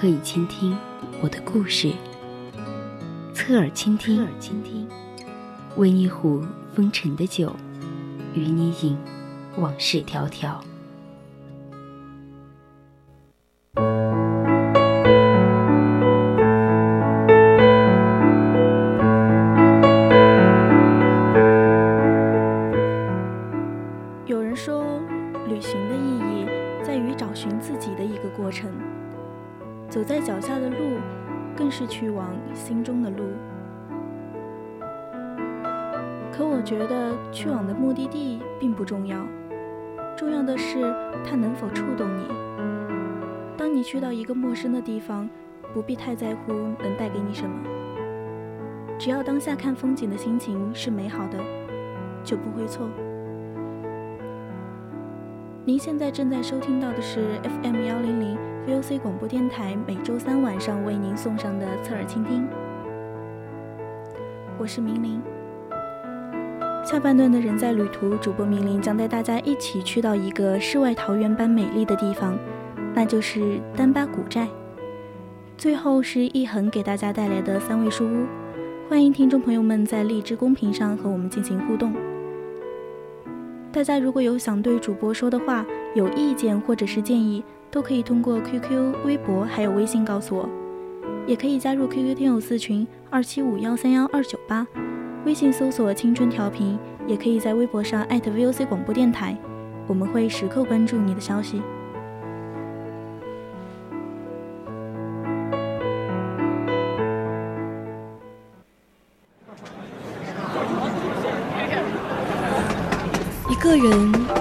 可以倾听。我的故事，侧耳倾听，侧耳倾听，温一壶风尘的酒，与你饮往事迢迢。脚下的路，更是去往心中的路。可我觉得去往的目的地并不重要，重要的是它能否触动你。当你去到一个陌生的地方，不必太在乎能带给你什么，只要当下看风景的心情是美好的，就不会错。您现在正在收听到的是 FM 幺零零 VOC 广播电台，每周三晚上为您送上的侧耳倾听。我是明玲。下半段的人在旅途，主播明玲将带大家一起去到一个世外桃源般美丽的地方，那就是丹巴古寨。最后是一恒给大家带来的三味书屋，欢迎听众朋友们在荔枝公屏上和我们进行互动。大家如果有想对主播说的话、有意见或者是建议，都可以通过 QQ、微博还有微信告诉我，也可以加入 QQ 听友四群二七五幺三幺二九八，微信搜索“青春调频”，也可以在微博上艾特 VOC 广播电台，我们会时刻关注你的消息。一个人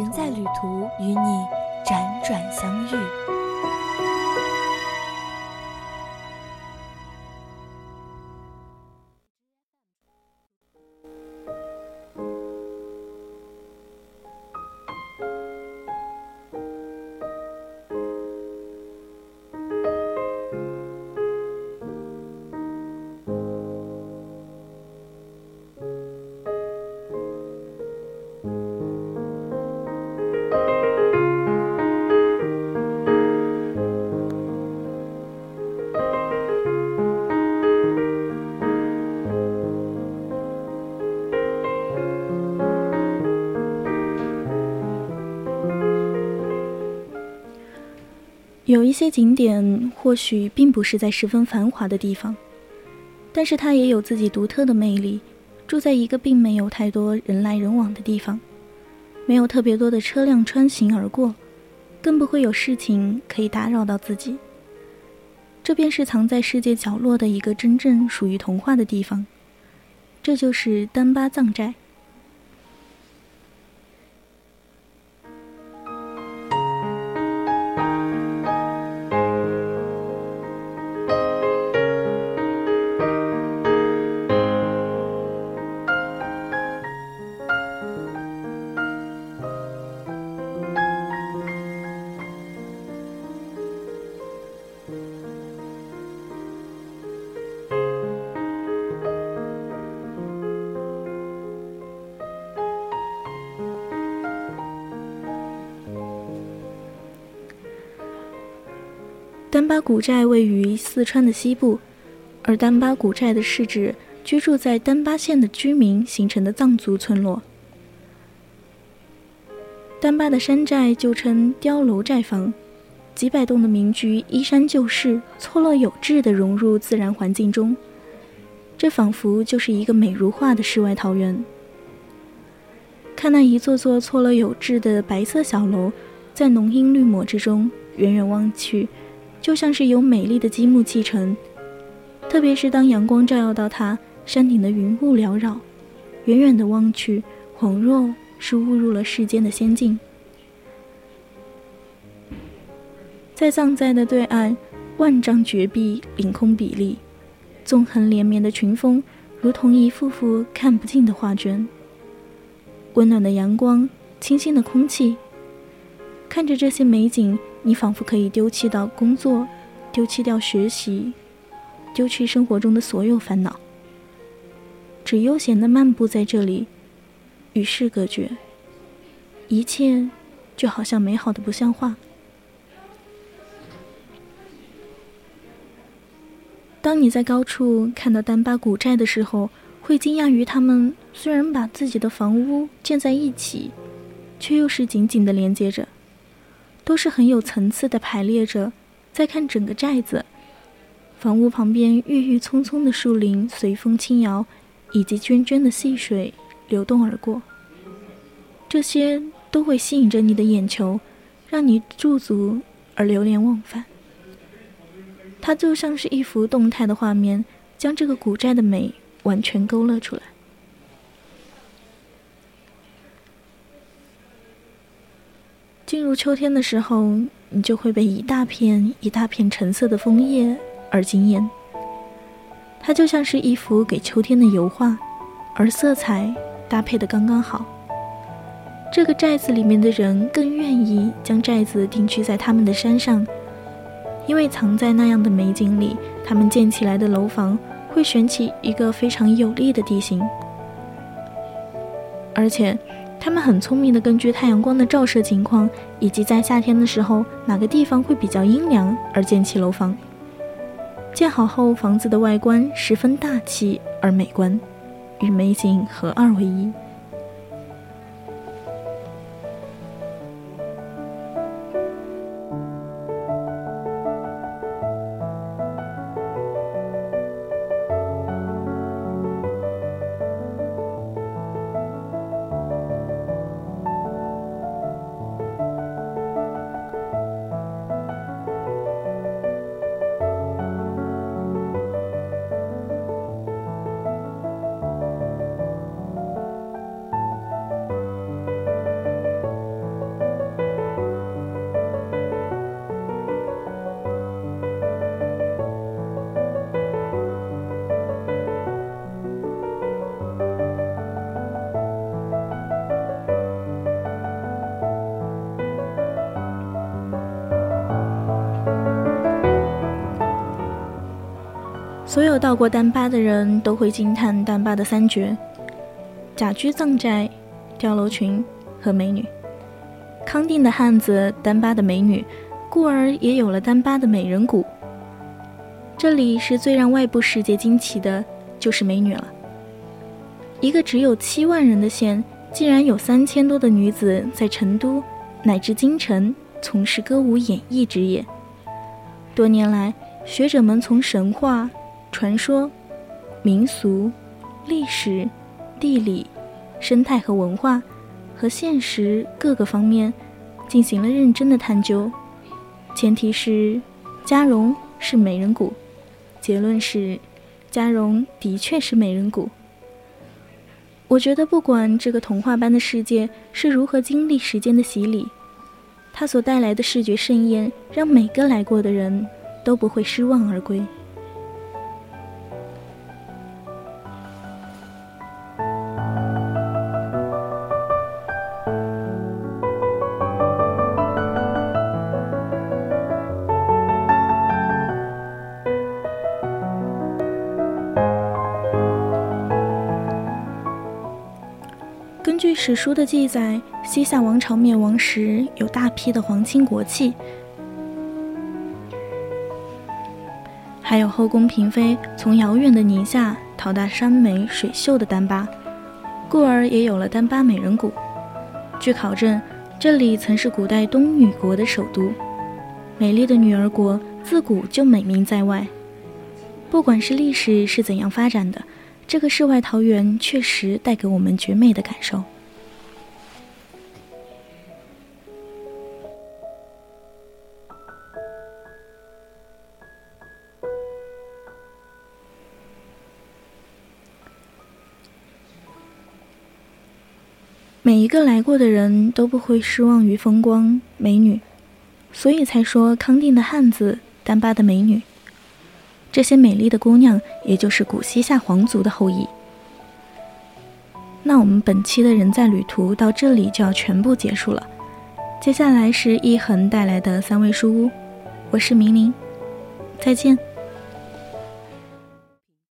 人在旅途，与你辗转相遇。有一些景点或许并不是在十分繁华的地方，但是它也有自己独特的魅力。住在一个并没有太多人来人往的地方，没有特别多的车辆穿行而过，更不会有事情可以打扰到自己。这便是藏在世界角落的一个真正属于童话的地方，这就是丹巴藏寨。丹巴古寨位于四川的西部，而丹巴古寨的是指居住在丹巴县的居民形成的藏族村落。丹巴的山寨就称碉楼寨房，几百栋的民居依山就势，错落有致地融入自然环境中，这仿佛就是一个美如画的世外桃源。看那一座座错落有致的白色小楼，在浓荫绿抹之中，远远望去，就像是由美丽的积木砌成。特别是当阳光照耀到它，山顶的云雾缭绕，远远的望去，恍若是误入了世间的仙境。在藏寨的对岸，万丈绝壁凌空比立，纵横连绵的群峰，如同一幅幅看不尽的画卷。温暖的阳光，清新的空气，看着这些美景，你仿佛可以丢弃到工作，丢弃掉学习，丢弃生活中的所有烦恼，只悠闲的漫步在这里，与世隔绝，一切就好像美好的不像话。当你在高处看到丹巴古寨的时候，会惊讶于他们虽然把自己的房屋建在一起，却又是紧紧的连接着，都是很有层次的排列着。再看整个寨子，房屋旁边郁郁葱葱的树林随风轻摇，以及涓涓的细水流动而过，这些都会吸引着你的眼球，让你驻足而流连忘返。它就像是一幅动态的画面，将这个古寨的美。完全勾勒出来。进入秋天的时候，你就会被一大片一大片橙色的枫叶而惊艳。它就像是一幅给秋天的油画，而色彩搭配的刚刚好。这个寨子里面的人更愿意将寨子定居在他们的山上，因为藏在那样的美景里，他们建起来的楼房。会选起一个非常有利的地形，而且他们很聪明的根据太阳光的照射情况，以及在夏天的时候哪个地方会比较阴凉而建起楼房。建好后，房子的外观十分大气而美观，与美景合二为一。所有到过丹巴的人都会惊叹丹巴的三绝：甲居藏寨、碉楼群和美女。康定的汉子，丹巴的美女，故而也有了丹巴的美人谷。这里是最让外部世界惊奇的，就是美女了。一个只有七万人的县，竟然有三千多的女子在成都乃至京城从事歌舞演艺职业。多年来，学者们从神话。传说、民俗、历史、地理、生态和文化和现实各个方面进行了认真的探究。前提是嘉荣是美人谷，结论是嘉荣的确是美人谷。我觉得，不管这个童话般的世界是如何经历时间的洗礼，它所带来的视觉盛宴，让每个来过的人都不会失望而归。据史书的记载，西夏王朝灭亡时，有大批的皇亲国戚，还有后宫嫔妃从遥远的宁夏逃到山美水秀的丹巴，故而也有了丹巴美人谷。据考证，这里曾是古代东女国的首都，美丽的女儿国自古就美名在外。不管是历史是怎样发展的，这个世外桃源确实带给我们绝美的感受。每一个来过的人都不会失望于风光美女，所以才说康定的汉子，丹巴的美女。这些美丽的姑娘，也就是古西夏皇族的后裔。那我们本期的人在旅途到这里就要全部结束了。接下来是一恒带来的三味书屋，我是明玲，再见。